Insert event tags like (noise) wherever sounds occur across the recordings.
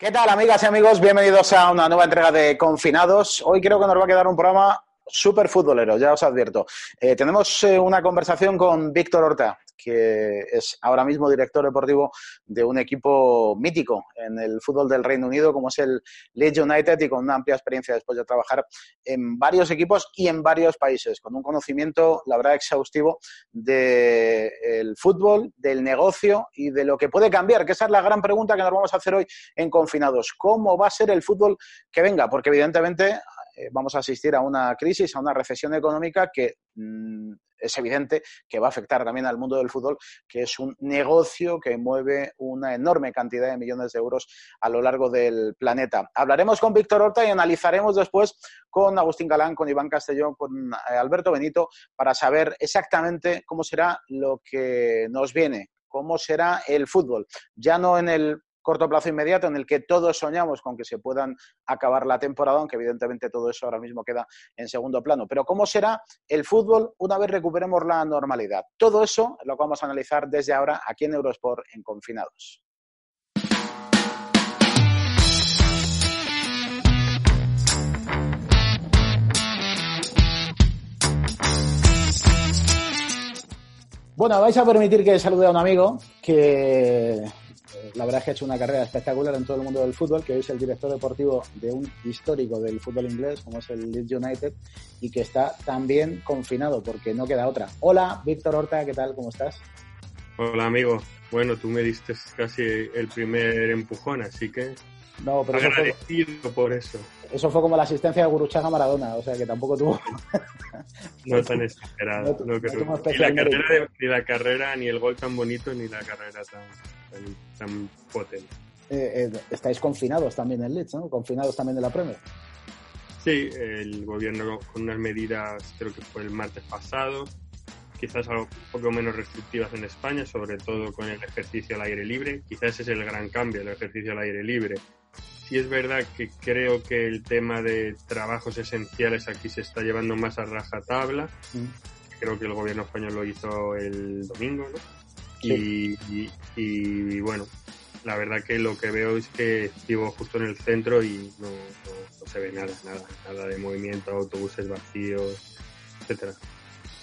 ¿Qué tal, amigas y amigos? Bienvenidos a una nueva entrega de Confinados. Hoy creo que nos va a quedar un programa súper futbolero, ya os advierto. Eh, tenemos eh, una conversación con Víctor Horta, que es ahora mismo director deportivo de un equipo mítico en el fútbol del Reino Unido, como es el Leeds United, y con una amplia experiencia después de trabajar en varios equipos y en varios países, con un conocimiento, la verdad, exhaustivo del fútbol, del negocio y de lo que puede cambiar, que esa es la gran pregunta que nos vamos a hacer hoy en Confinados. ¿Cómo va a ser el fútbol que venga? Porque evidentemente eh, vamos a asistir a una crisis, a una recesión económica que mm, es evidente que va a afectar también al mundo del fútbol, que es un negocio que mueve una enorme cantidad de millones de euros a lo largo del planeta. Hablaremos con Víctor Horta y analizaremos después con Agustín Galán, con Iván Castellón, con eh, Alberto Benito, para saber exactamente cómo será lo que nos viene, cómo será el fútbol, ya no en el corto plazo inmediato en el que todos soñamos con que se puedan acabar la temporada, aunque evidentemente todo eso ahora mismo queda en segundo plano. Pero ¿cómo será el fútbol una vez recuperemos la normalidad? Todo eso lo vamos a analizar desde ahora aquí en Eurosport en Confinados. Bueno, vais a permitir que salude a un amigo que la verdad es que ha hecho una carrera espectacular en todo el mundo del fútbol, que hoy es el director deportivo de un histórico del fútbol inglés, como es el Leeds United, y que está también confinado, porque no queda otra. Hola, Víctor Horta, ¿qué tal? ¿Cómo estás? Hola, amigo. Bueno, tú me diste casi el primer empujón, así que no, pero agradecido eso fue, por eso. Eso fue como la asistencia de Guruchaga Maradona, o sea que tampoco tuvo. no tan exagerado. No, ni, la carrera ni la carrera, ni el gol tan bonito, ni la carrera tan, tan, potente. Eh, eh, estáis confinados también en Leeds, ¿no? Confinados también de la Premier. Sí, el gobierno con unas medidas, creo que fue el martes pasado, quizás algo un poco menos restrictivas en España, sobre todo con el ejercicio al aire libre. Quizás ese es el gran cambio, el ejercicio al aire libre. Sí es verdad que creo que el tema de trabajos esenciales aquí se está llevando más a rajatabla. Mm. Creo que el gobierno español lo hizo el domingo, ¿no? Y, bueno, la verdad que lo que veo es que vivo justo en el centro y no, se ve nada, nada, nada de movimiento, autobuses vacíos, etcétera.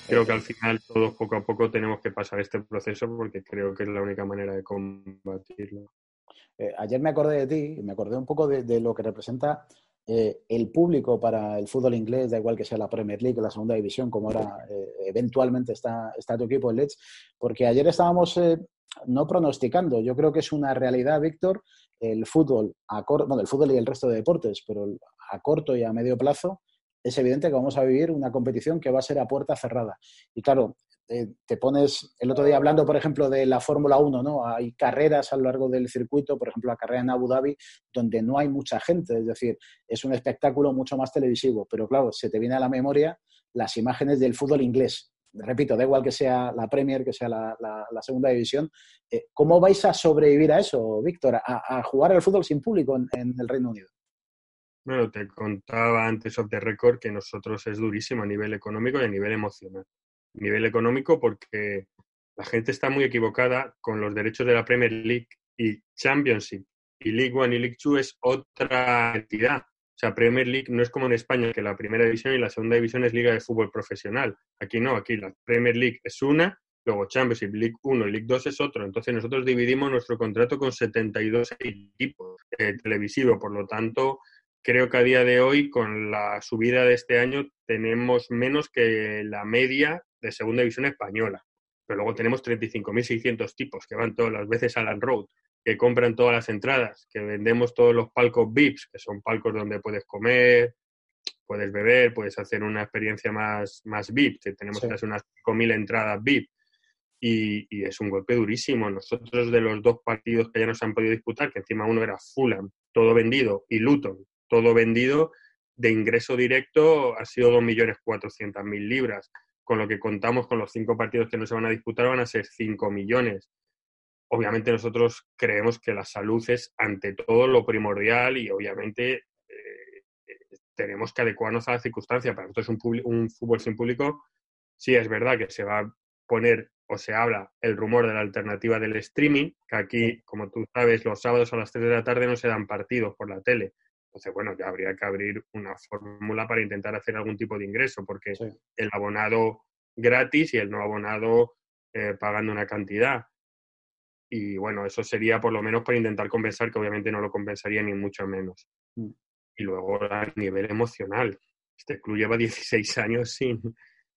Creo que al final todos poco a poco tenemos que pasar este proceso porque creo que es la única manera de combatirlo. Eh, ayer me acordé de ti y me acordé un poco de lo que representa eh, el público para el fútbol inglés, da igual que sea la Premier League la segunda división, como ahora eh, eventualmente está, está tu equipo, el Leeds, porque ayer estábamos eh, no pronosticando, yo creo que es una realidad, Víctor, el fútbol, a bueno, el fútbol y el resto de deportes, pero a corto y a medio plazo, es evidente que vamos a vivir una competición que va a ser a puerta cerrada. Y claro, eh, te pones, el otro día hablando, por ejemplo, de la Fórmula 1, ¿no? Hay carreras a lo largo del circuito, por ejemplo, la carrera en Abu Dhabi, donde no hay mucha gente, es decir, es un espectáculo mucho más televisivo, pero claro, se te viene a la memoria las imágenes del fútbol inglés. Repito, da igual que sea la Premier, que sea la, segunda división. Eh, ¿Cómo vais a sobrevivir a eso, Víctor, a, jugar al fútbol sin público en, el Reino Unido? Bueno, te contaba antes of the record que nosotros es durísimo a nivel económico y a nivel emocional nivel económico porque la gente está muy equivocada con los derechos de la Premier League y Championship. Y League One y League Two es otra entidad. O sea, Premier League no es como en España, que la primera división y la segunda división es Liga de Fútbol Profesional. Aquí no, aquí la Premier League es una, luego Championship, League 1 y League 2 es otro. Entonces nosotros dividimos nuestro contrato con 72 equipos eh, televisivos. Por lo tanto, creo que a día de hoy, con la subida de este año, tenemos menos que la media de segunda división española. Pero luego tenemos 35.600 tipos que van todas las veces a la road, que compran todas las entradas, que vendemos todos los palcos VIPs, que son palcos donde puedes comer, puedes beber, puedes hacer una experiencia más, más VIP, que tenemos casi unas 5.000 entradas VIP. Y, y, es un golpe durísimo. Nosotros de los dos partidos que ya nos han podido disputar, que encima uno era Fulham, todo vendido, y Luton, todo vendido, de ingreso directo ha sido 2.400.000 libras con lo que contamos con los cinco partidos que no se van a disputar van a ser 5 millones. Obviamente nosotros creemos que la salud es ante todo lo primordial y obviamente eh, tenemos que adecuarnos a la circunstancia. Para nosotros un, un fútbol sin público sí es verdad que se va a poner o se habla el rumor de la alternativa del streaming, que aquí, como tú sabes, los sábados a las 3 de la tarde no se dan partidos por la tele. Entonces, bueno, ya habría que abrir una fórmula para intentar hacer algún tipo de ingreso, porque el abonado gratis y el no abonado eh, pagando una cantidad. Y bueno, eso sería por lo menos para intentar compensar, que obviamente no lo compensaría ni mucho menos. Mm. Y luego a nivel emocional. Este club lleva 16 años sin,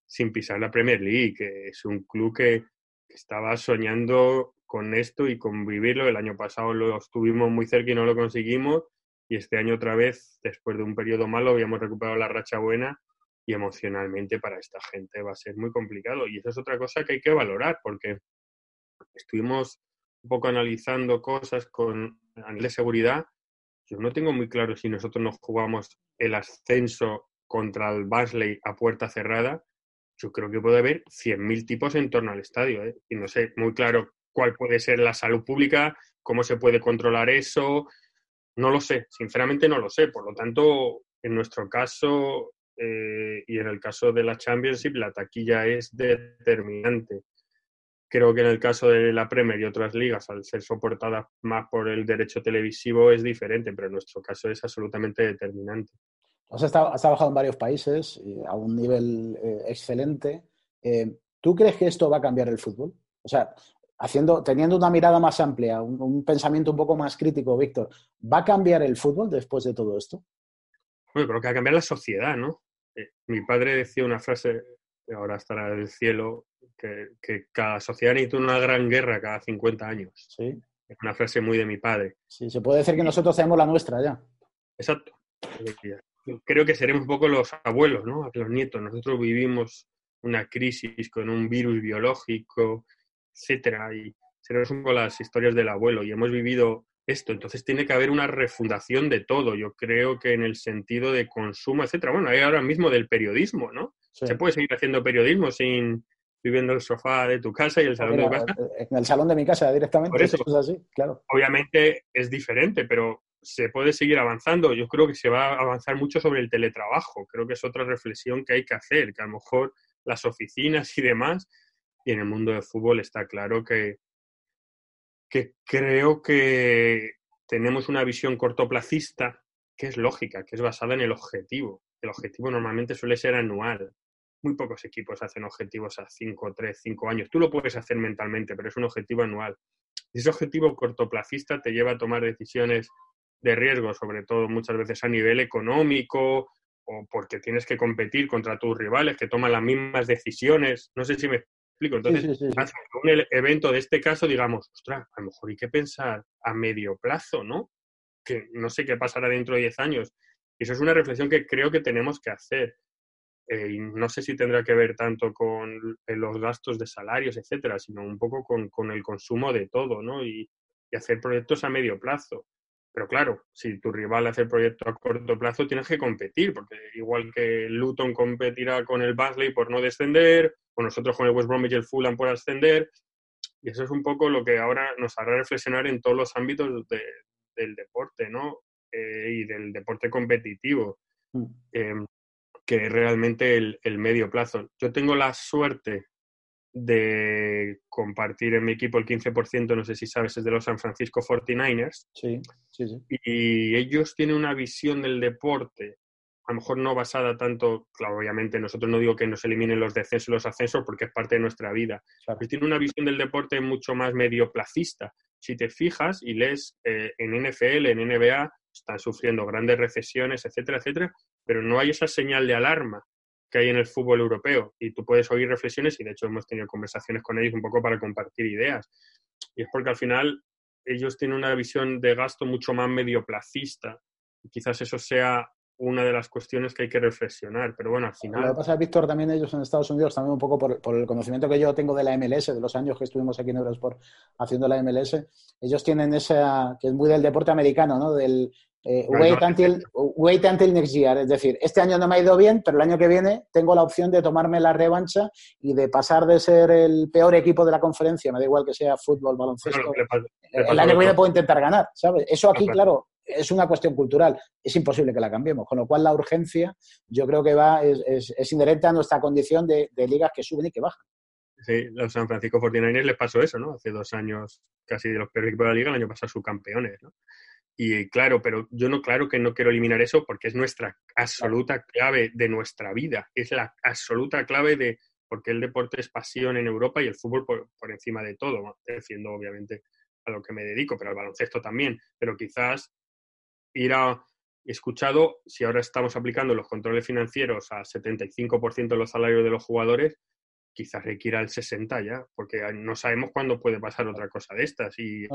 sin pisar la Premier League, que es un club que, estaba soñando con esto y con vivirlo. El año pasado lo estuvimos muy cerca y no lo conseguimos. Y este año otra vez, después de un periodo malo, habíamos recuperado la racha buena y emocionalmente para esta gente va a ser muy complicado. Y esa es otra cosa que hay que valorar, porque estuvimos un poco analizando cosas con a de seguridad. Yo no tengo muy claro si nosotros nos jugamos el ascenso contra el Basley a puerta cerrada yo creo que puede haber 100.000 tipos en torno al estadio. ¿eh? Y no sé muy claro cuál puede ser la salud pública, cómo se puede controlar eso. No lo sé, sinceramente no lo sé. Por lo tanto, en nuestro caso eh, y en el caso de la Championship, la taquilla es determinante. Creo que en el caso de la Premier y otras ligas, al ser soportadas más por el derecho televisivo, es diferente, pero en nuestro caso es absolutamente determinante. Has, estado, has trabajado en varios países a un nivel eh, excelente. Eh, ¿Tú crees que esto va a cambiar el fútbol? O sea, haciendo, teniendo una mirada más amplia, un, pensamiento un poco más crítico, Víctor, ¿va a cambiar el fútbol después de todo esto? Bueno, creo que va a cambiar la sociedad, ¿no? Eh, mi padre decía una frase, ahora estará en el cielo, que, que, cada sociedad necesita una gran guerra cada 50 años. Sí. Es una frase muy de mi padre. Sí, se puede decir que nosotros tenemos la nuestra ya. Exacto creo que seremos un poco los abuelos, ¿no? Los nietos. Nosotros vivimos una crisis con un virus biológico, etcétera, y seremos un poco las historias del abuelo y hemos vivido esto. Entonces tiene que haber una refundación de todo. Yo creo que en el sentido de consumo, etcétera. Bueno, hay ahora mismo del periodismo, ¿no? Se puede seguir haciendo periodismo sin viviendo el sofá de tu casa y el salón de tu casa. En el salón de mi casa directamente. eso, es así, claro. Obviamente es diferente, pero se puede seguir avanzando. Yo creo que se va a avanzar mucho sobre el teletrabajo. Creo que es otra reflexión que hay que hacer, que a lo mejor las oficinas y demás, y en el mundo del fútbol está claro que, que creo que tenemos una visión cortoplacista que es lógica, que es basada en el objetivo. El objetivo normalmente suele ser anual. Muy pocos equipos hacen objetivos a 5, 3, 5 años. Tú lo puedes hacer mentalmente, pero es un objetivo anual. Y ese objetivo cortoplacista te lleva a tomar decisiones de riesgo, sobre todo muchas veces a nivel económico o porque tienes que competir contra tus rivales que toman las mismas decisiones. No sé si me explico. Entonces, un evento de este caso, digamos, ostras, a lo mejor hay que pensar a medio plazo, ¿no? Que no sé qué pasará dentro de 10 años. Y eso es una reflexión que creo que tenemos que hacer. Eh, y no sé si tendrá que ver tanto con los gastos de salarios, etcétera, sino un poco con, el consumo de todo, ¿no? y hacer proyectos a medio plazo. Pero claro, si tu rival hace el proyecto a corto plazo, tienes que competir, porque igual que Luton competirá con el Basley por no descender, o nosotros con el West Bromwich y el Fulham por ascender, y eso es un poco lo que ahora nos hará reflexionar en todos los ámbitos del deporte, ¿no? Eh, y del deporte competitivo, em, que es realmente el, el medio plazo. Yo tengo la suerte de compartir en mi equipo el 15%, no sé si sabes, es de los San Francisco 49ers. Sí, sí, sí. Y ellos tienen una visión del deporte, a lo mejor no basada tanto, claro, obviamente nosotros no digo que nos eliminen los descensos y los ascensos porque es parte de nuestra vida, claro. pero tienen una visión del deporte mucho más medioplacista. Si te fijas y lees eh, en NFL, en NBA, están sufriendo grandes recesiones, etcétera, etcétera, pero no hay esa señal de alarma que hay en el fútbol europeo y tú puedes oír reflexiones y de hecho hemos tenido conversaciones con ellos un poco para compartir ideas. Y es porque al final ellos tienen una visión de gasto mucho más medioplacista y quizás eso sea una de las cuestiones que hay que reflexionar, pero bueno, al final... Lo que pasa, Víctor, también ellos en Estados Unidos, también un poco por, por, el conocimiento que yo tengo de la MLS, de los años que estuvimos aquí en Eurosport haciendo la MLS, ellos tienen esa, que es muy del deporte americano, ¿no? Del eh, wait, until, wait until next year. Es decir, este año no me ha ido bien, pero el año que viene tengo la opción de tomarme la revancha y de pasar de ser el peor equipo de la conferencia, me da igual que sea fútbol, baloncesto. el año que viene puedo intentar ganar, ¿sabes? Eso aquí, claro, es una cuestión cultural. Es imposible que la cambiemos. Con lo cual, la urgencia, yo creo que va, es, es, inherente a nuestra condición de, ligas que suben y que bajan. Sí, los San Francisco 49ers les pasó eso, ¿no? Hace dos años, casi de los peores equipos de la liga, el año pasado subcampeones, ¿no? Y claro, pero yo no, claro que no quiero eliminar eso porque es nuestra absoluta clave de nuestra vida, es la absoluta clave de porque el deporte es pasión en Europa y el fútbol por, por encima de todo, defiendo obviamente a lo que me dedico, pero al baloncesto también, pero quizás ir a, escuchado, si ahora estamos aplicando los controles financieros a 75% de los salarios de los jugadores, quizás requiera el 60 ya, porque no sabemos cuándo puede pasar otra cosa de estas. Y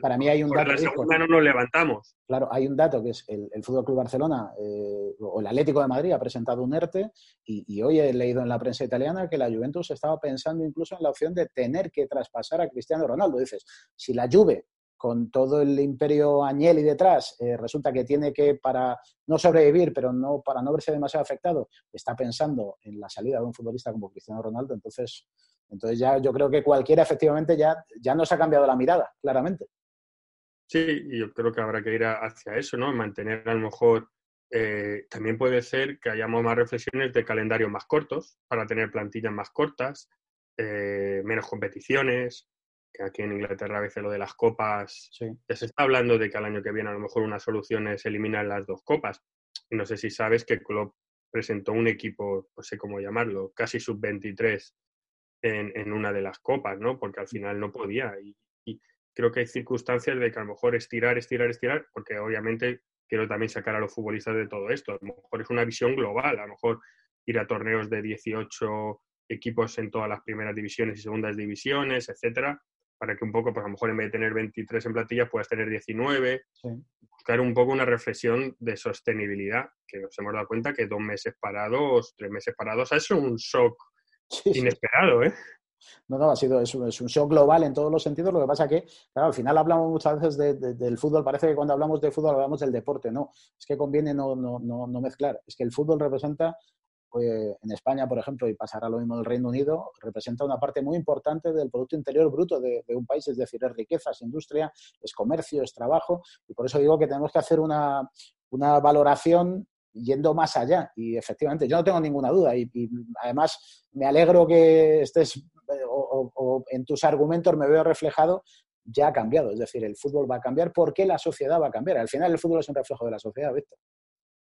para mí hay un dato. La segunda no nos levantamos. Claro, hay un dato que es el, el Fútbol Club Barcelona eh, o el Atlético de Madrid ha presentado un ERTE y, y, hoy he leído en la prensa italiana que la Juventus estaba pensando incluso en la opción de tener que traspasar a Cristiano Ronaldo. Dices, si la Juve con todo el imperio Agnelli detrás, eh, resulta que tiene que, para no sobrevivir, pero no para no verse demasiado afectado, está pensando en la salida de un futbolista como Cristiano Ronaldo, entonces, entonces ya yo creo que cualquiera efectivamente ya, ya nos ha cambiado la mirada, claramente. Sí, y yo creo que habrá que ir hacia eso, ¿no? Mantener a lo mejor eh, también puede ser que hayamos más reflexiones de calendarios más cortos para tener plantillas más cortas, eh, menos competiciones, que aquí en Inglaterra a veces lo de las copas, ya se está hablando de que al año que viene a lo mejor una solución es eliminar las dos copas. Y no sé si sabes que Klopp presentó un equipo, no sé cómo llamarlo, casi sub-23 en, en, una de las copas, ¿no? Porque al final no podía. Y, y, creo que hay circunstancias de que a lo mejor estirar, estirar, estirar, porque obviamente quiero también sacar a los futbolistas de todo esto. A lo mejor es una visión global, a lo mejor ir a torneos de 18 equipos en todas las primeras divisiones y segundas divisiones, etcétera, para que un poco, pues a lo mejor en vez de tener 23 en plantillas, puedas tener 19. Buscar un poco una reflexión de sostenibilidad, que nos hemos dado cuenta que dos meses parados, tres meses parados, es un shock inesperado, ¿eh? No, no, ha sido es un, es un, shock global en todos los sentidos. Lo que pasa que, claro, al final hablamos muchas veces de, de, del fútbol. Parece que cuando hablamos de fútbol hablamos del deporte. No, es que conviene no, no, no, no mezclar. Es que el fútbol representa pues, en España, por ejemplo, y pasará lo mismo en el Reino Unido, representa una parte muy importante del Producto Interior Bruto de, un país, es decir, es riqueza, es industria, es comercio, es trabajo, y por eso digo que tenemos que hacer una, una valoración yendo más allá. Y efectivamente, yo no tengo ninguna duda, y, además me alegro que estés, o, o, o en tus argumentos me veo reflejado ya ha cambiado, es decir, el fútbol va a cambiar porque la sociedad va a cambiar. Al final el fútbol es un reflejo de la sociedad, Víctor.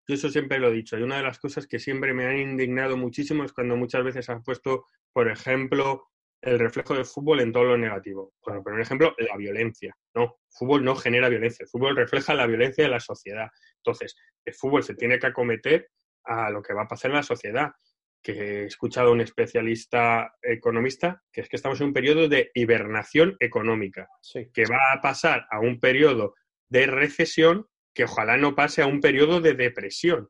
Yo eso siempre lo he dicho. Y una de las cosas que siempre me han indignado muchísimo es cuando muchas veces has puesto, por ejemplo, el reflejo del fútbol en todo lo negativo. Bueno, por ejemplo, la violencia. No, fútbol no genera violencia. El fútbol refleja la violencia de la sociedad. Entonces, el fútbol se tiene que acometer a lo que va a pasar en la sociedad. Que he escuchado a un especialista economista que es que estamos en un periodo de hibernación económica, sí. que va a pasar a un periodo de recesión que ojalá no pase a un periodo de depresión,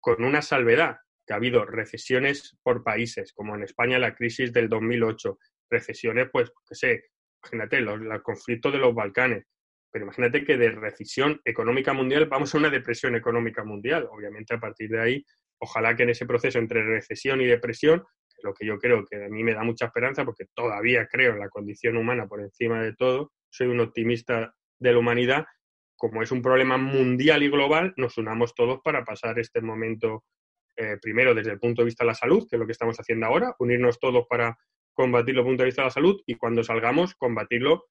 con una salvedad, que ha habido recesiones por países, como en España la crisis del 2008, recesiones, pues, qué sé, imagínate, los, el conflicto de los Balcanes, pero imagínate que de recesión económica mundial vamos a una depresión económica mundial. Obviamente, a partir de ahí, ojalá que en ese proceso entre recesión y depresión, que es lo que yo creo que a mí me da mucha esperanza, porque todavía creo en la condición humana por encima de todo, soy un optimista de la humanidad, como es un problema mundial y global, nos unamos todos para pasar este momento, eh, primero desde el punto de vista de la salud, que es lo que estamos haciendo ahora, unirnos todos para combatirlo desde el punto de vista de la salud y cuando salgamos, combatirlo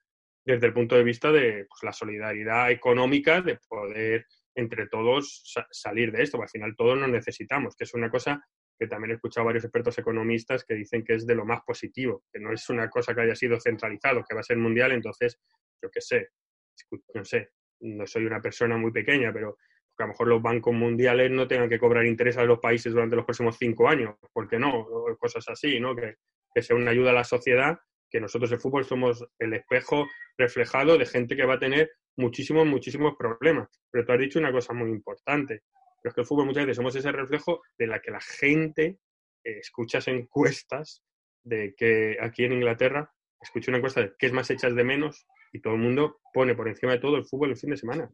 desde el punto de vista de pues, la solidaridad económica, de poder entre todos sa salir de esto, porque al final todos nos necesitamos, que es una cosa que también he escuchado varios expertos economistas que dicen que es de lo más positivo, que no es una cosa que haya sido centralizado, que va a ser mundial, entonces, yo qué sé, no sé, no soy una persona muy pequeña, pero que a lo mejor los bancos mundiales no tengan que cobrar intereses a los países durante los próximos cinco años, ¿por qué no? Cosas así, ¿no? Que, que sea una ayuda a la sociedad, que nosotros el fútbol somos el espejo reflejado de gente que va a tener muchísimos, muchísimos problemas. Pero tú has dicho una cosa muy importante, pero es que el fútbol muchas veces somos ese reflejo de la que la gente eh, escuchas encuestas de que aquí en Inglaterra escuché una encuesta de qué es más echas de menos y todo el mundo pone por encima de todo el fútbol el fin de semana.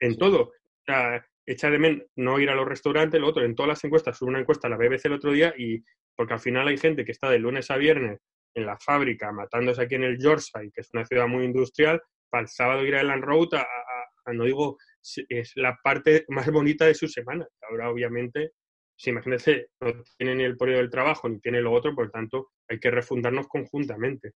En todo. O sea, echa de menos no ir a los restaurantes, lo otro, en todas las encuestas, una encuesta a la BBC el otro día y porque al final hay gente que está de lunes a viernes en la fábrica matándose aquí en el Yorkshire, que es una ciudad muy industrial, para el sábado ir a Elan Road a, a, a, no digo, es la parte más bonita de su semana. Ahora obviamente Si imagínense, no tiene ni el periodo del trabajo ni tiene lo otro, por lo tanto, hay que refundarnos conjuntamente.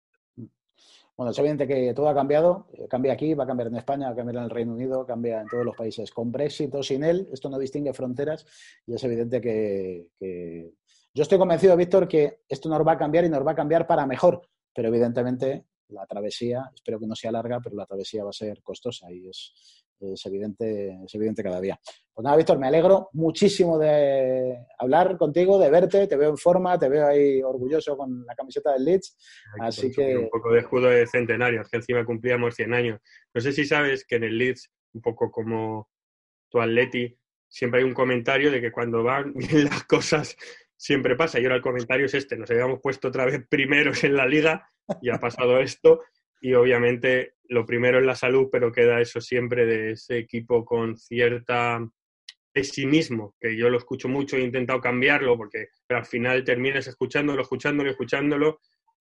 Bueno, es evidente que todo ha cambiado. Eh, cambia aquí, va a cambiar en España, va a cambiar en el Reino Unido, cambia en todos los países. Con Brexit o sin él, esto no distingue fronteras y es evidente que, que... Yo estoy convencido, Víctor, que esto nos va a cambiar y nos va a cambiar para mejor, pero evidentemente la travesía, espero que no sea larga, pero la travesía va a ser costosa y es, es evidente, es evidente cada día. Pues nada, Víctor, me alegro muchísimo de hablar contigo, de verte, te veo en forma, te veo ahí orgulloso con la camiseta del Leeds, así que... Un poco de escudo de centenario, que encima cumplíamos 100 años. No sé si sabes que en el Leeds, un poco como tu Atleti, siempre hay un comentario de que cuando van bien (laughs) las cosas siempre pasa. Y ahora el comentario es este, nos habíamos puesto otra vez primeros en la liga y ha pasado esto. Y obviamente lo primero es la salud, pero queda eso siempre de ese equipo con cierta pesimismo, que yo lo escucho mucho he intentado cambiarlo, porque al final terminas escuchándolo, escuchándolo, escuchándolo.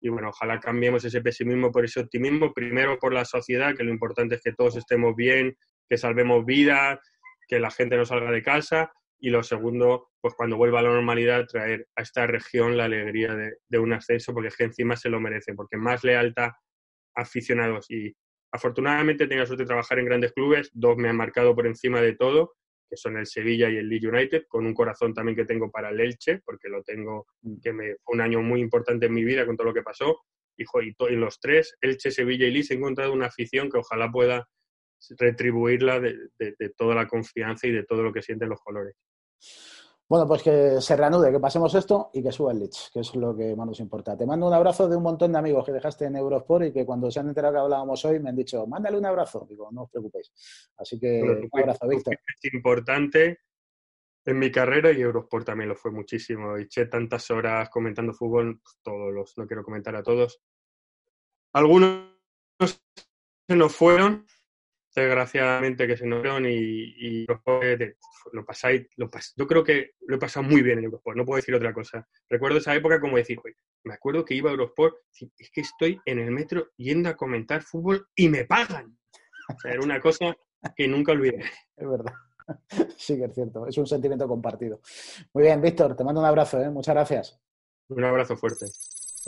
Y bueno, ojalá cambiemos ese pesimismo por ese optimismo, primero por la sociedad, que lo importante es que todos estemos bien, que salvemos vidas, que la gente no salga de casa, y lo segundo, pues cuando vuelva a la normalidad, traer a esta región la alegría de, un ascenso, porque es que encima se lo merece, porque más lealtad aficionados y afortunadamente tengo la suerte de trabajar en grandes clubes, dos me han marcado por encima de todo, que son el Sevilla y el Leeds United, con un corazón también que tengo para el Elche, porque lo tengo, mm. que me, fue un año muy importante en mi vida con todo lo que pasó, y, y, los tres, Elche, Sevilla y Leeds, he encontrado una afición que ojalá pueda retribuirla de, de toda la confianza y de todo lo que sienten los colores. Bueno, pues que se reanude, que pasemos esto y que suba el Leeds, que es lo que más nos importa. Te mando un abrazo de un montón de amigos que dejaste en Eurosport y que cuando se han enterado que hablábamos hoy me han dicho, mándale un abrazo. Digo, no os preocupéis. Así que un abrazo, Víctor. Es importante en mi carrera y Eurosport también lo fue muchísimo. Eché tantas horas comentando fútbol, pues, todos los, no quiero comentar a todos. Algunos se nos fueron, desgraciadamente que se nos y, y lo pasáis, lo yo creo que lo he pasado muy bien en Eurosport, no puedo decir otra cosa. Recuerdo esa época como decir, me acuerdo que iba a Eurosport, es que estoy en el metro yendo a comentar fútbol y me pagan. O sea, era una cosa que nunca olvidé. Es verdad. (laughs) Sí que es cierto, es un sentimiento compartido. Muy bien, Víctor, te mando un abrazo, ¿eh? muchas gracias. Un abrazo fuerte.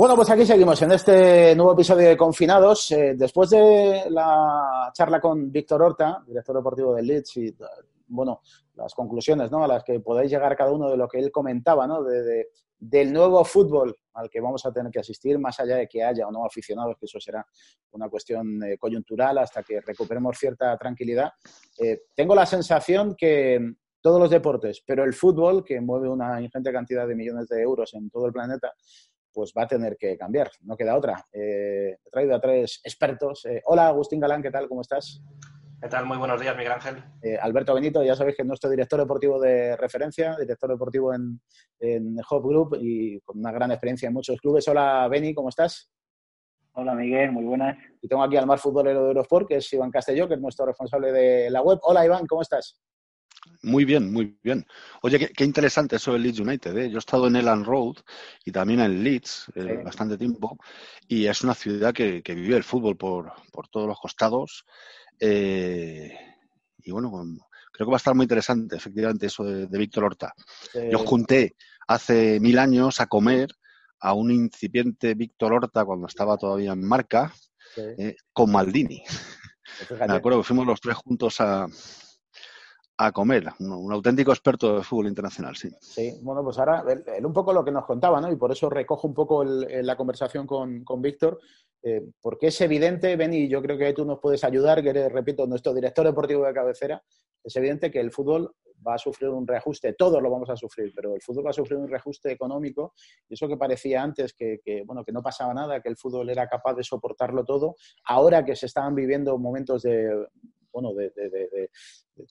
Bueno, pues aquí seguimos en este nuevo episodio de Confinados. Eh, después de la charla con Víctor Horta, director deportivo del Leeds, y bueno, las conclusiones ¿no? a las que podéis llegar cada uno de lo que él comentaba, ¿no? de, del nuevo fútbol al que vamos a tener que asistir, más allá de que haya o no aficionados, que eso será una cuestión eh, coyuntural hasta que recuperemos cierta tranquilidad. Eh, tengo la sensación que todos los deportes, pero el fútbol, que mueve una ingente cantidad de millones de euros en todo el planeta, pues va a tener que cambiar, no queda otra. Eh, he traído a tres expertos. Eh, hola, Agustín Galán, ¿qué tal? ¿Cómo estás? ¿Qué tal? Muy buenos días, Miguel Ángel. Eh, Alberto Benito, ya sabéis que es nuestro director deportivo de referencia, director deportivo en, en Hop Group y con una gran experiencia en muchos clubes. Hola, Beni, ¿cómo estás? Hola, Miguel, muy buenas. Y tengo aquí al más futbolero de Eurosport, que es Iván Castelló, que es nuestro responsable de la web. Hola, Iván, ¿cómo estás? Muy bien, muy bien. Oye, qué, interesante eso del Leeds United. ¿eh? Yo he estado en Elan Road y también en Leeds eh, bastante tiempo y es una ciudad que, vive el fútbol por, todos los costados. Eh, y bueno, creo que va a estar muy interesante, efectivamente, eso de, Víctor Horta. Yo junté hace mil años a comer a un incipiente Víctor Horta cuando estaba todavía en marca con Maldini. Pues (laughs) Me acuerdo que fuimos los tres juntos a, a comer, un, auténtico experto de fútbol internacional, sí. Sí, bueno, pues ahora, él, un poco lo que nos contaba, ¿no? Y por eso recojo un poco la conversación con, con Víctor, eh, porque es evidente, Beni, yo creo que tú nos puedes ayudar, que eres, repito, nuestro director deportivo de cabecera, es evidente que el fútbol va a sufrir un reajuste, todos lo vamos a sufrir, pero el fútbol va a sufrir un reajuste económico y eso que parecía antes que, que, bueno, que no pasaba nada, que el fútbol era capaz de soportarlo todo, ahora que se estaban viviendo momentos de bueno, de,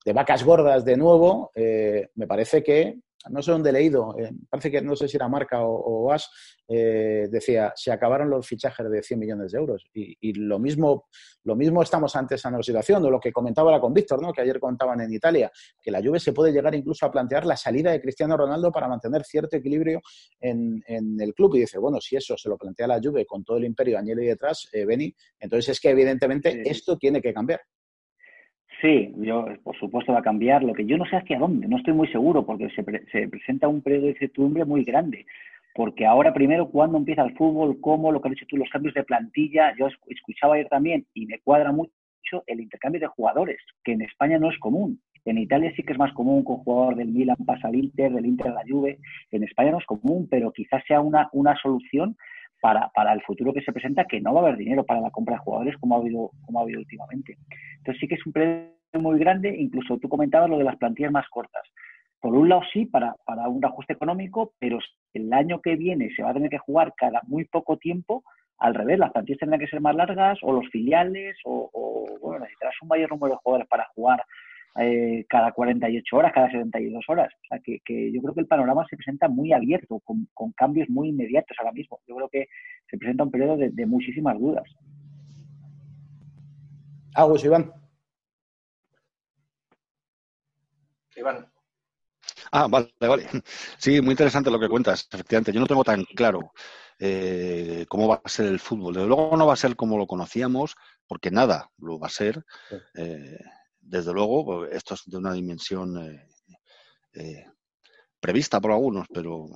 de, vacas gordas de nuevo, eh, me parece que, no sé dónde he leído, eh, parece que no sé si era Marca o, o As, eh, decía, se acabaron los fichajes de 100 millones de euros. Y, lo, mismo, lo mismo estamos ante esa nueva situación, de lo que comentaba la con Víctor, ¿no? que ayer contaban en Italia, que la Juve se puede llegar incluso a plantear la salida de Cristiano Ronaldo para mantener cierto equilibrio en, el club. Y dice, bueno, si eso se lo plantea la Juve con todo el imperio Agnelli detrás, Beni, entonces es que evidentemente esto tiene que cambiar. Sí, yo, por supuesto, va a cambiar. Lo que yo no sé hacia dónde, no estoy muy seguro, porque se, se presenta un periodo de incertidumbre muy grande. Porque ahora, primero, cuando empieza el fútbol? ¿Cómo? Lo que has dicho tú, los cambios de plantilla. Yo escuchaba ayer también, y me cuadra mucho, el intercambio de jugadores, que en España no es común. En Italia sí que es más común con jugador del Milan pasa al Inter, del Inter a la Juve. En España no es común, pero quizás sea una, una solución para, para el futuro que se presenta, que no va a haber dinero para la compra de jugadores como ha habido, como ha habido últimamente. Entonces sí que es un premio muy grande, incluso tú comentabas lo de las plantillas más cortas. Por un lado sí, para, para un ajuste económico, pero el año que viene se va a tener que jugar cada muy poco tiempo, al revés, las plantillas tendrán que ser más largas, o los filiales, o, o bueno, necesitarás un mayor número de jugadores para jugar eh, cada 48 horas, cada 72 horas. O sea, que, que, yo creo que el panorama se presenta muy abierto, con, con, cambios muy inmediatos ahora mismo. Yo creo que se presenta un periodo de, de muchísimas dudas. Agus, Iván. Iván. Ah, vale, vale. Sí, muy interesante lo que cuentas, efectivamente. Yo no tengo tan claro eh, cómo va a ser el fútbol. Desde luego no va a ser como lo conocíamos, porque nada lo va a ser. Eh, desde luego, pues, esto es de una dimensión eh, eh, prevista por algunos, pero,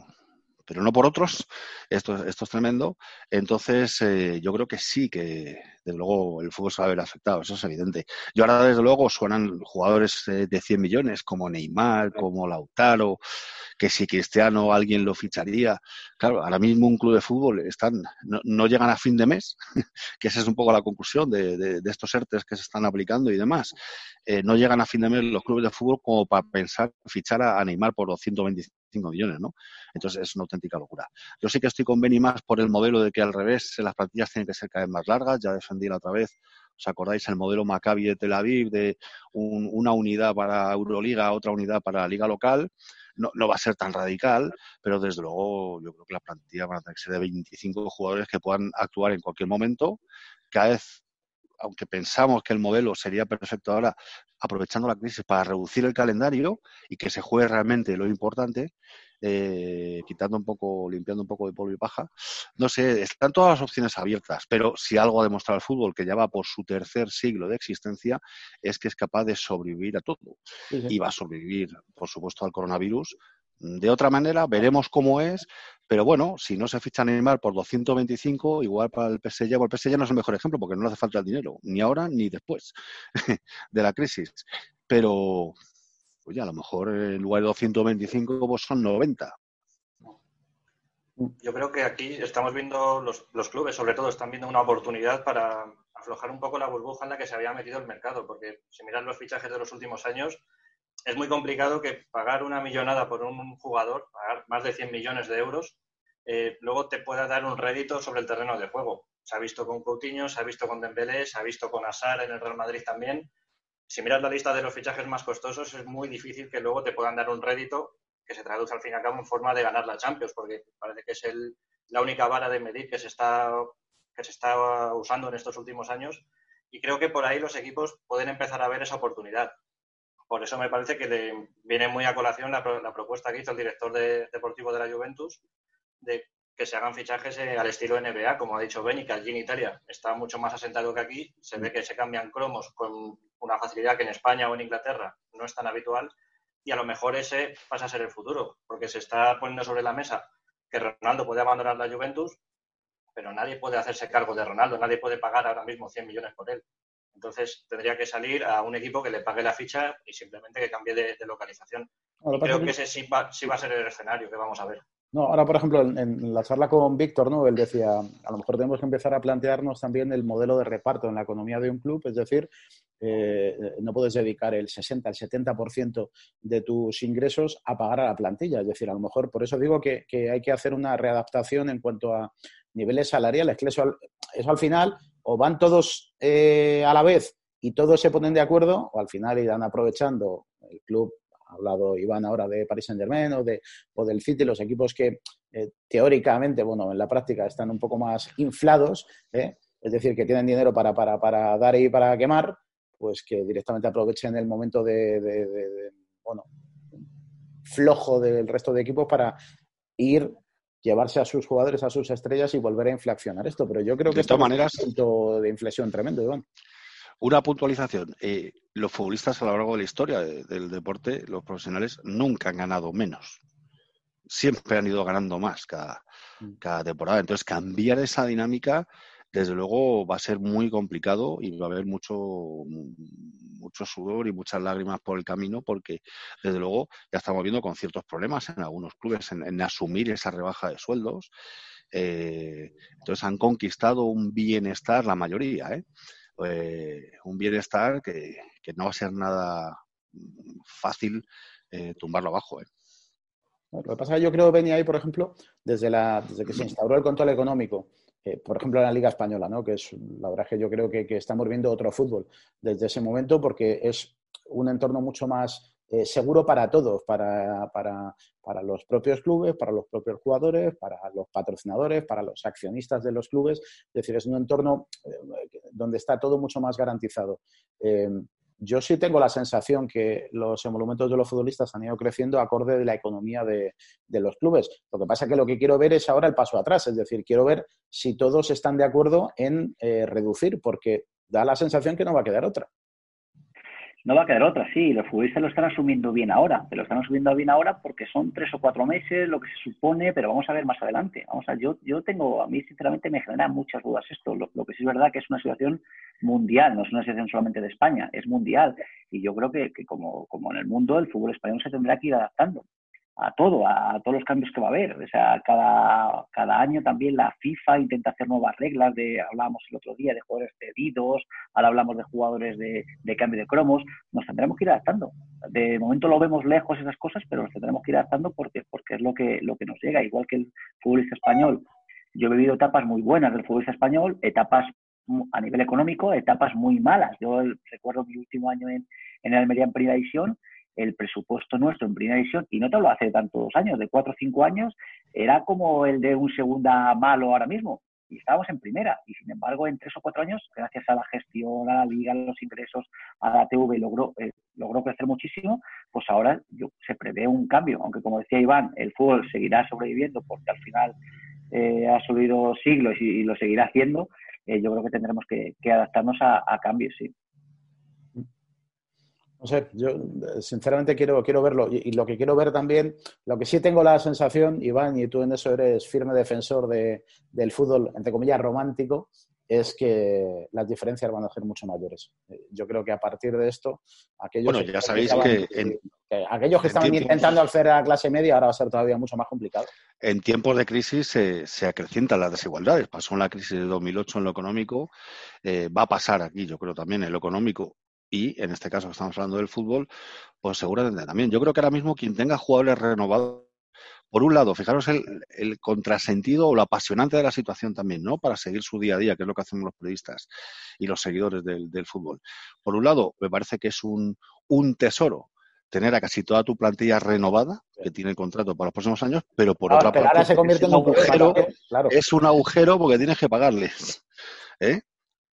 pero no por otros. Esto, esto es tremendo. Entonces, eh, yo creo que sí que, desde luego, el fútbol se va a ver afectado, eso es evidente. Y ahora, desde luego, suenan jugadores eh, de 100 millones, como Neymar, como Lautaro, que si Cristiano alguien lo ficharía. Claro, ahora mismo un club de fútbol están, no, no llegan a fin de mes, (laughs) que esa es un poco la conclusión de, de, de estos ERTES que se están aplicando y demás. Eh, no llegan a fin de mes los clubes de fútbol como para pensar fichar a, a Neymar por 225 millones, ¿no? Entonces es una auténtica locura. Yo sí que estoy con Benny más por el modelo de que al revés las plantillas tienen que ser cada vez más largas. Ya defendí la otra vez ¿Os acordáis el modelo Maccabi de Tel Aviv de un, una unidad para Euroliga, otra unidad para Liga Local? No, no, va a ser tan radical, pero desde luego yo creo que la plantilla van a tener que ser de 25 jugadores que puedan actuar en cualquier momento. Cada vez, aunque pensamos que el modelo sería perfecto ahora, aprovechando la crisis para reducir el calendario y que se juegue realmente lo importante, eh, quitando un poco, limpiando un poco de polvo y paja. No sé, están todas las opciones abiertas, pero si algo ha demostrado el fútbol, que ya va por su tercer siglo de existencia, es que es capaz de sobrevivir a todo. Sí, sí. Y va a sobrevivir, por supuesto, al coronavirus. De otra manera, veremos cómo es, pero bueno, si no se ficha Neymar por 225, igual para el PSG, bueno, el PSG no es el mejor ejemplo porque no le hace falta el dinero, ni ahora ni después (laughs) de la crisis. Pero, oye, a lo mejor en lugar de 225 pues son 90. Yo creo que aquí estamos viendo, los, los, clubes sobre todo están viendo una oportunidad para aflojar un poco la burbuja en la que se había metido el mercado, porque si miran los fichajes de los últimos años, es muy complicado que pagar una millonada por un jugador, pagar más de 100 millones de euros, eh, luego te pueda dar un rédito sobre el terreno de juego. Se ha visto con Coutinho, se ha visto con Dembélé, se ha visto con Asar en el Real Madrid también si miras la lista de los fichajes más costosos, es muy difícil que luego te puedan dar un rédito que se traduce al fin y al cabo en forma de ganar la Champions, porque parece que es el, la única vara de medir que se, está, que se está usando en estos últimos años. Y creo que por ahí los equipos pueden empezar a ver esa oportunidad. Por eso me parece que le viene muy a colación la, la propuesta que hizo el director de, deportivo de la Juventus de que se hagan fichajes eh, al estilo NBA, como ha dicho Benny, que allí en Italia está mucho más asentado que aquí. Se ve que se cambian cromos con una facilidad que en España o en Inglaterra no es tan habitual. Y a lo mejor ese pasa a ser el futuro, porque se está poniendo sobre la mesa que Ronaldo puede abandonar la Juventus, pero nadie puede hacerse cargo de Ronaldo, nadie puede pagar ahora mismo 100 millones por él. Entonces tendría que salir a un equipo que le pague la ficha y simplemente que cambie de, de localización. creo que ese sí va, sí va a ser el escenario que vamos a ver. No, ahora, por ejemplo, en, en, la charla con Víctor, ¿no? Él decía, a lo mejor tenemos que empezar a plantearnos también el modelo de reparto en la economía de un club, es decir, eh, no puedes dedicar el 60, el 70% de tus ingresos a pagar a la plantilla. Es decir, a lo mejor, por eso digo que, que hay que hacer una readaptación en cuanto a niveles salariales, que eso al, eso al final o van todos eh, a la vez y todos se ponen de acuerdo, o al final irán aprovechando el club ha hablado Iván ahora de Paris Saint Germain o, de, o del City, los equipos que eh, teóricamente, bueno, en la práctica están un poco más inflados, ¿eh? es decir, que tienen dinero para, para, para, dar y para quemar, pues que directamente aprovechen el momento de, de, bueno, flojo del resto de equipos para ir llevarse a sus jugadores, a sus estrellas y volver a inflacionar esto. Pero yo creo que de todas maneras es un punto de inflexión tremendo, Iván. Una puntualización. Eh, los futbolistas a lo largo de la historia del deporte, los profesionales, nunca han ganado menos. Siempre han ido ganando más cada, mm. cada temporada. Entonces, cambiar esa dinámica, desde luego, va a ser muy complicado y va a haber mucho, mucho sudor y muchas lágrimas por el camino, porque, desde luego, ya estamos viendo con ciertos problemas en algunos clubes en, asumir esa rebaja de sueldos. Eh, entonces, han conquistado un bienestar la mayoría, ¿eh? Eh, un bienestar que, no va a ser nada fácil tumbarlo abajo. Lo que pasa es que yo creo que venía ahí, por ejemplo, desde, la, desde que se instauró el control económico, por ejemplo, en la Liga Española, ¿no? que es la verdad que yo creo que, estamos viendo otro fútbol desde ese momento porque es un entorno mucho más eh, seguro para todos, para, para, los propios clubes, para los propios jugadores, para los patrocinadores, para los accionistas de los clubes. Es decir, es un entorno eh, donde está todo mucho más garantizado. Eh, yo sí tengo la sensación que los emolumentos de los futbolistas han ido creciendo acorde de la economía de, los clubes. Lo que pasa es que lo que quiero ver es ahora el paso atrás, es decir, quiero ver si todos están de acuerdo en reducir, porque da la sensación que no va a quedar otra no va a quedar otra, sí, los futbolistas lo están asumiendo bien ahora, pero lo están asumiendo bien ahora porque son tres o cuatro meses, lo que se supone, pero vamos a ver más adelante. Vamos a, yo, yo tengo, a mí sinceramente me genera muchas dudas esto, lo, que sí es verdad que es una situación mundial, no es una situación solamente de España, es mundial, y yo creo que, que como, como en el mundo el fútbol español se tendrá que ir adaptando a todo, a, todos los cambios que va a haber. O sea, cada, cada año también la FIFA intenta hacer nuevas reglas de, hablábamos el otro día de jugadores cedidos, ahora hablamos de jugadores de, de cambio de cromos, nos tendremos que ir adaptando. De momento lo vemos lejos esas cosas, pero nos tendremos que ir adaptando porque, porque es lo que, lo que nos llega, igual que el futbolista español. Yo he vivido etapas muy buenas del futbolista español, etapas a nivel económico, etapas muy malas. Yo recuerdo mi último año en, en Almería en Primera División, el presupuesto nuestro en primera división, y no te lo hace tantos años, de cuatro o cinco años, era como el de un segunda malo ahora mismo. Y estábamos en primera. Y sin embargo, en tres o cuatro años, gracias a la gestión, a la liga, a los ingresos, a la TV, logró, eh, logró crecer muchísimo. Pues ahora yo, se prevé un cambio. Aunque, como decía Iván, el fútbol seguirá sobreviviendo porque al final eh, ha subido siglos y, lo seguirá haciendo. Eh, yo creo que tendremos que, adaptarnos a, a cambios, sí. No sé, yo eh, sinceramente quiero, quiero verlo. Y, lo que quiero ver también, lo que sí tengo la sensación, Iván, y tú en eso eres firme defensor de, del fútbol, entre comillas, romántico, es que las diferencias van a ser mucho mayores. Eh, yo creo que a partir de esto, aquellos bueno, ya sabéis que, aquellos que estaban intentando hacer a clase media ahora va a ser todavía mucho más complicado. En tiempos de crisis se, acrecientan las desigualdades. Pasó en la crisis de 2008 en lo económico, eh, va a pasar aquí, yo creo también en lo económico y en este caso que estamos hablando del fútbol, pues seguramente también. Yo creo que ahora mismo quien tenga jugadores renovados, por un lado, fijaros el, contrasentido o lo apasionante de la situación también, ¿no? Para seguir su día a día, que es lo que hacemos los periodistas y los seguidores del, fútbol. Por un lado, me parece que es un, tesoro tener a casi toda tu plantilla renovada, que tiene contrato para los próximos años, pero por otra parte es, un agujero, es un agujero porque tienes que pagarles. ¿eh?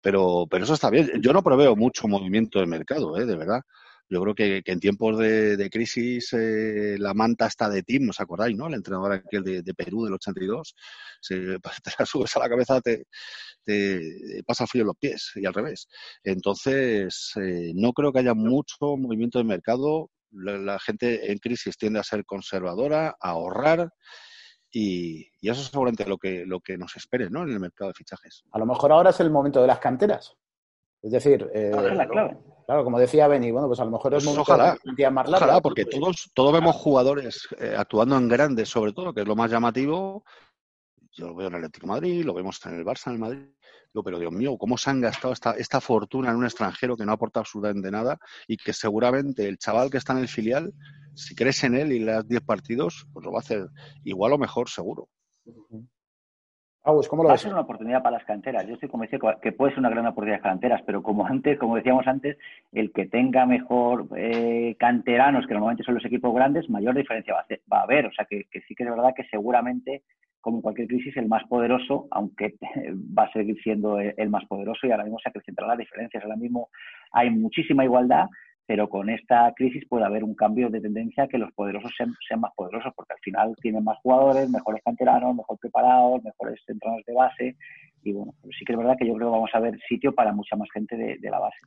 Pero, pero eso está bien. Yo no proveo mucho movimiento de mercado, ¿eh? de verdad. Yo creo que, en tiempos de, crisis eh, la manta está de Tim, ¿os acordáis, no? El entrenador aquel de, de Perú del 82, se, (laughs) te la subes a la cabeza, te, pasa frío en los pies y al revés. Entonces, eh, no creo que haya mucho movimiento de mercado. la, gente en crisis tiende a ser conservadora, a ahorrar y, eso es seguramente lo que, lo que nos espere ¿no? en el mercado de fichajes. A lo mejor ahora es el momento de las canteras. Es decir, eh, claro, como decía Benny, bueno, pues a lo mejor es pues momento ojalá, de más larga. Ojalá, porque todos, todos vemos jugadores eh, actuando en grandes, sobre todo, que es lo más llamativo. Yo lo veo en el Atlético de Madrid, lo vemos en el Barça, en el Madrid. Pero Dios mío, ¿cómo se han gastado esta, esta fortuna en un extranjero que no aporta absolutamente nada y que seguramente el chaval que está en el filial si crees en él y le das 10 partidos, pues lo va a hacer igual o mejor, seguro. ¿cómo lo va a ser una oportunidad para las canteras. Yo estoy convencido que puede ser una gran oportunidad para las canteras, pero como antes, como decíamos antes, el que tenga mejor eh, canteranos, que normalmente son los equipos grandes, mayor diferencia va a, va a haber. O sea, que, sí que es verdad que seguramente, como cualquier crisis, el más poderoso, aunque (laughs) va a seguir siendo el, más poderoso y ahora mismo se acrecentarán las diferencias. Ahora mismo hay muchísima igualdad, pero con esta crisis puede haber un cambio de tendencia que los poderosos sean, más poderosos, porque al final tienen más jugadores, mejores canteranos, mejor preparados, mejores entrenadores de base, y bueno, sí que es verdad que yo creo que vamos a ver sitio para mucha más gente de, la base.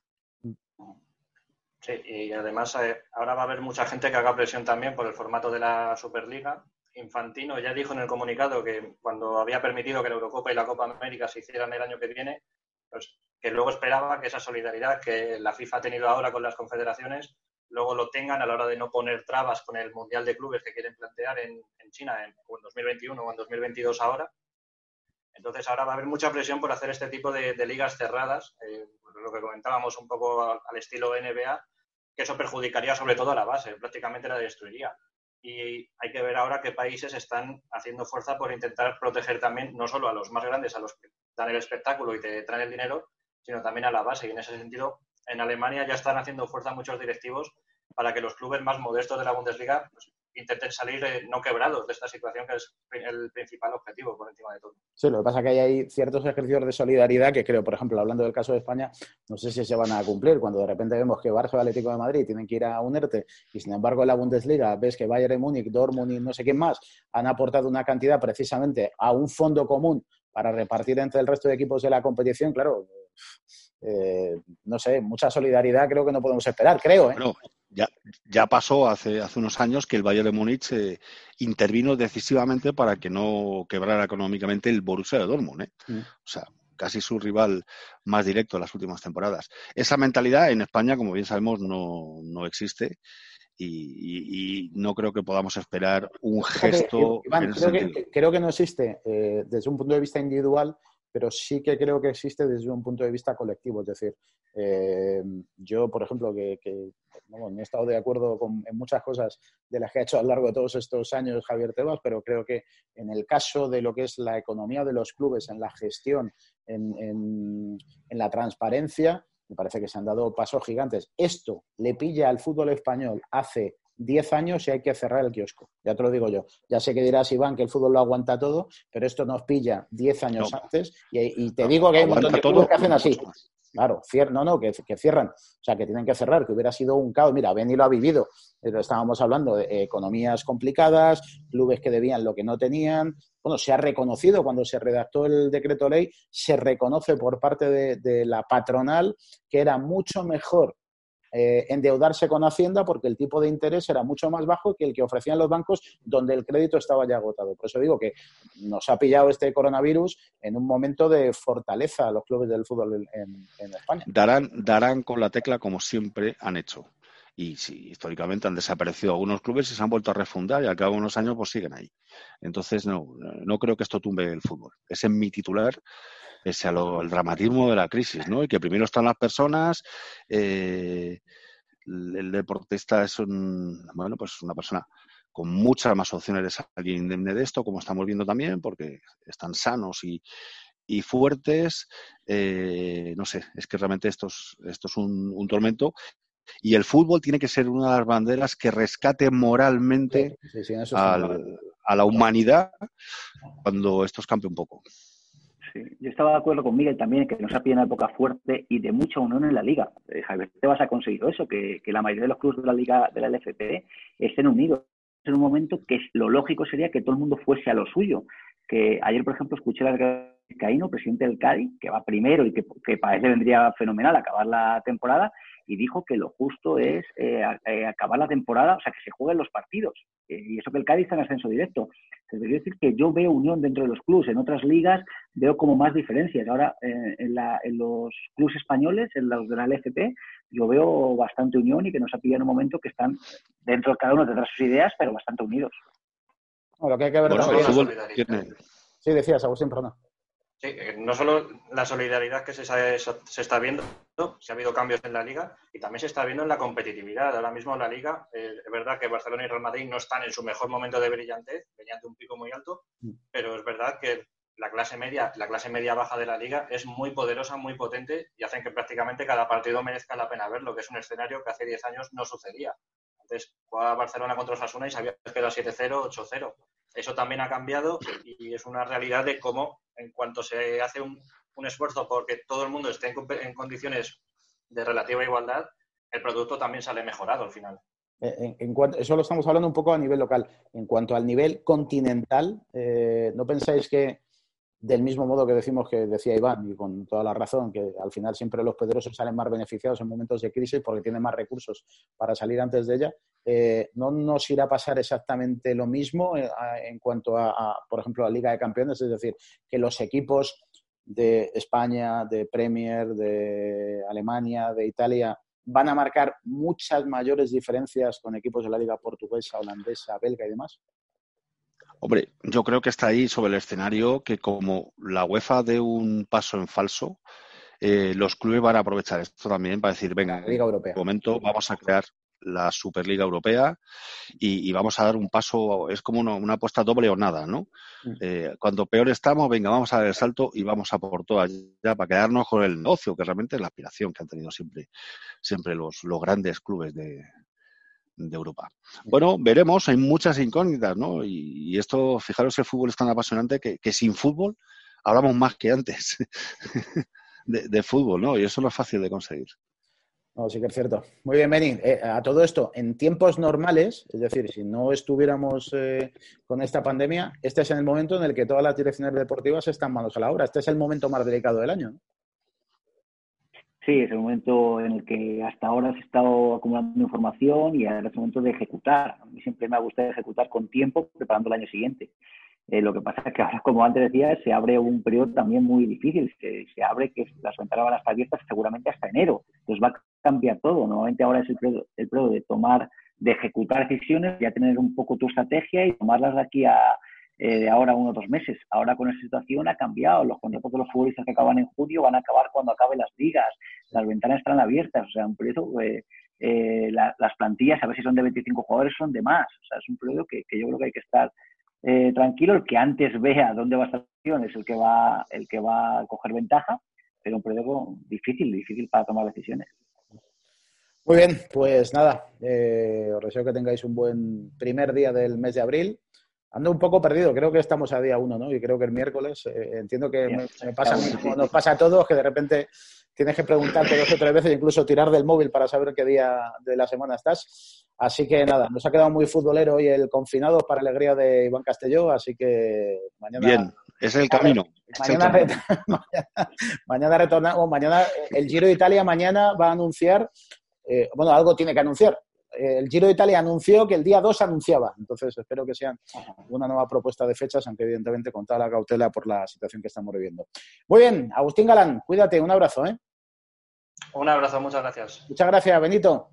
Sí, y además eh, ahora va a haber mucha gente que haga presión también por el formato de la Superliga. Infantino ya dijo en el comunicado que cuando había permitido que la Eurocopa y la Copa América se hicieran el año que viene, pues que luego esperaba que esa solidaridad que la FIFA ha tenido ahora con las confederaciones, luego lo tengan a la hora de no poner trabas con el Mundial de Clubes que quieren plantear en, China en, o en 2021 o en 2022 ahora. Entonces ahora va a haber mucha presión por hacer este tipo de, ligas cerradas, eh, lo que comentábamos un poco al, estilo NBA, que eso perjudicaría sobre todo a la base, prácticamente la destruiría. Y hay que ver ahora qué países están haciendo fuerza por intentar proteger también no solo a los más grandes, a los que dan el espectáculo y te traen el dinero, sino también a la base. Y en ese sentido, en Alemania ya están haciendo fuerza muchos directivos para que los clubes más modestos de la Bundesliga pues, intenten salir eh, no quebrados de esta situación que es el principal objetivo por encima de todo. Sí, lo que pasa es que hay ciertos ejercicios de solidaridad que creo, por ejemplo, hablando del caso de España, no sé si se van a cumplir. Cuando de repente vemos que Barça y Atlético de Madrid tienen que ir a unerte y sin embargo en la Bundesliga ves que Bayern Múnich, Dortmund y no sé quién más han aportado una cantidad precisamente a un fondo común para repartir entre el resto de equipos de la competición, claro, eh, no sé, mucha solidaridad creo que no podemos esperar, creo. ¿eh? Ya, ya pasó hace, hace unos años que el Bayern de Múnich eh, intervino decisivamente para que no quebrara económicamente el Borussia de Dortmund. ¿eh? Mm. O sea, casi su rival más directo en las últimas temporadas. Esa mentalidad en España, como bien sabemos, no, no existe. Y, no creo que podamos esperar un gesto. creo, que, creo, que, no existe eh, desde un punto de vista individual, pero sí que creo que existe desde un punto de vista colectivo. Es decir, eh, yo, por ejemplo, que, no, he estado de acuerdo con, en muchas cosas de las que ha hecho a lo largo de todos estos años Javier Tebas, pero creo que en el caso de lo que es la economía de los clubes, en la gestión, en, en, en la transparencia, me parece que se han dado pasos gigantes. Esto le pilla al fútbol español hace 10 años y hay que cerrar el kiosco. Ya te lo digo yo. Ya sé que dirás, Iván, que el fútbol lo aguanta todo, pero esto nos pilla 10 años antes y, te digo que hay un montón de clubes que hacen así. Claro, no, no, que, cierran. O sea, que tienen que cerrar, que hubiera sido un caos. Mira, Benny lo ha vivido. Estábamos hablando de economías complicadas, clubes que debían lo que no tenían. Bueno, se ha reconocido cuando se redactó el decreto ley, se reconoce por parte de la patronal que era mucho mejor eh, endeudarse con Hacienda porque el tipo de interés era mucho más bajo que el que ofrecían los bancos donde el crédito estaba ya agotado. Por eso digo que nos ha pillado este coronavirus en un momento de fortaleza a los clubes del fútbol en, España. Darán, darán con la tecla como siempre han hecho. Y sí, históricamente han desaparecido algunos clubes y se han vuelto a refundar y al cabo de unos años pues siguen ahí. Entonces no, no creo que esto tumbe el fútbol. Ese es mi titular pese al dramatismo de la crisis, ¿no? Y que primero están las personas, eh, el, deportista es un, bueno, pues una persona con muchas más opciones de salir indemne de esto, como estamos viendo también, porque están sanos y, fuertes. Eh, no sé, es que realmente esto es, esto es un, tormento. Y el fútbol tiene que ser una de las banderas que rescate moralmente a la humanidad cuando esto escampe un poco. Yo estaba de acuerdo con Miguel también que nos ha pillado una época fuerte y de mucha unión en la liga. Eh, Javier vas ha conseguido eso, que, la mayoría de los clubes de la liga de la LFP estén unidos. En un momento que lo lógico sería que todo el mundo fuese a lo suyo. Que ayer, por ejemplo, escuché a Caíno, presidente del Cádiz, que va primero y que, que para él vendría fenomenal acabar la temporada, y dijo que lo justo es eh, eh, acabar la temporada, o sea, que se jueguen los partidos. Eh, y eso que el Cádiz está en ascenso directo. Entonces, quiero decir que yo veo unión dentro de los clubes. En otras ligas veo como más diferencias. Ahora, en, los clubes españoles, en los de la LFP, yo veo bastante unión y que nos ha pillado en un momento que están dentro de cada uno tendrá sus ideas, pero bastante unidos. Bueno, que hay que ver Sí, decías, Agustín, perdón. Sí, eh, no solo la solidaridad que se, se, está viendo, si ha habido cambios en la liga, y también se está viendo en la competitividad. Ahora mismo la liga, eh, es verdad que Barcelona y Real Madrid no están en su mejor momento de brillantez, venían de un pico muy alto, mm. pero es verdad que la clase media, la clase media baja de la liga es muy poderosa, muy potente y hacen que prácticamente cada partido merezca la pena verlo, que es un escenario que hace 10 años no sucedía. Antes jugaba Barcelona contra Osasuna y sabía que era 7-0, 8-0. Eso también ha cambiado y es una realidad de cómo en cuanto se hace un, esfuerzo porque todo el mundo esté en, condiciones de relativa igualdad, el producto también sale mejorado al final. Eh, en, cuanto, eso lo estamos hablando un poco a nivel local. En cuanto al nivel continental, eh, ¿no pensáis que del mismo modo que decimos que decía Iván, y con toda la razón, que al final siempre los poderosos salen más beneficiados en momentos de crisis porque tienen más recursos para salir antes de ella, eh, ¿no nos irá a pasar exactamente lo mismo eh, en cuanto a, por ejemplo, la Liga de Campeones? Es decir, que los equipos de España, de Premier, de Alemania, de Italia, van a marcar muchas mayores diferencias con equipos de la Liga Portuguesa, Holandesa, Belga y demás? Hombre, yo creo que está ahí sobre el escenario que como la UEFA dé un paso en falso, eh, los clubes van a aprovechar esto también para decir, venga, en este momento vamos a crear la Superliga Europea y, vamos a dar un paso, es como una, apuesta doble o nada, ¿no? Mm. Eh, cuando peor estamos, venga, vamos a dar el salto y vamos a por todo allá para quedarnos con el negocio, que realmente es la aspiración que han tenido siempre, siempre los, los grandes clubes de, de Europa. Bueno, veremos, hay muchas incógnitas, ¿no? Y, esto, fijaros, el fútbol es tan apasionante que, sin fútbol hablamos más que antes (laughs) de, fútbol, ¿no? Y eso no es fácil de conseguir. No, sí que es cierto. Muy bien, Beni. Eh, a todo esto, en tiempos normales, es decir, si no estuviéramos eh, con esta pandemia, este es el momento en el que todas las direcciones deportivas están manos a la obra. Este es el momento más delicado del año. ¿no? Sí, es el momento en el que hasta ahora se ha estado acumulando información y ahora es el momento de ejecutar. A mí siempre me ha gustado ejecutar con tiempo, preparando el año siguiente. Eh, lo que pasa es que ahora, como antes decía, se abre un periodo también muy difícil. Se, se abre que las ventanas van a estar abiertas seguramente hasta enero. Entonces va a cambiar todo. Normalmente ahora es el periodo, el de tomar, de ejecutar decisiones, ya tener un poco tu estrategia y tomarlas de aquí a eh, de ahora uno o dos meses. Ahora con esta situación ha cambiado. Los contratos de los futbolistas que acaban en junio van a acabar cuando acaben las ligas. Las ventanas están abiertas. O sea, un periodo, eh, eh, las plantillas, a ver si son de 25 jugadores, son de más. O sea, es un periodo que, yo creo que hay que estar tranquilo. El que antes vea dónde va a estar es el que va, el que va a coger ventaja, pero un periodo difícil, difícil para tomar decisiones. Muy bien, pues nada, os deseo que tengáis un buen primer día del mes de abril ando un poco perdido. Creo que estamos a día uno, ¿no? Y creo que el miércoles, eh, entiendo que me, pasa como nos pasa a todos, que de repente tienes que preguntarte dos o tres veces, incluso tirar del móvil para saber qué día de la semana estás. Así que nada, nos ha quedado muy futbolero hoy el confinado para alegría de Iván Castelló, así que mañana... Bien, es el camino. Mañana, (laughs) retornamos, mañana el Giro de Italia mañana va a anunciar, eh, bueno, algo tiene que anunciar, el Giro de Italia anunció que el día 2 anunciaba. Entonces, espero que sea una nueva propuesta de fechas, aunque evidentemente con toda la cautela por la situación que estamos viviendo. Muy bien, Agustín Galán, cuídate, un abrazo. ¿eh? Un abrazo, muchas gracias. Muchas gracias, Benito.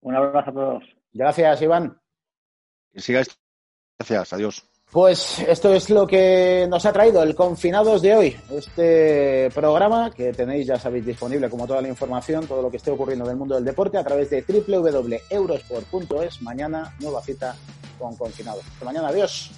Un abrazo a todos. Gracias, Iván. Que sigáis. Gracias, adiós. Pues esto es lo que nos ha traído el Confinados de hoy. Este programa que tenéis, ya sabéis, disponible como toda la información, todo lo que esté ocurriendo en el mundo del deporte a través de www.eurosport.es. Mañana nueva cita con Confinados. Mañana, adiós.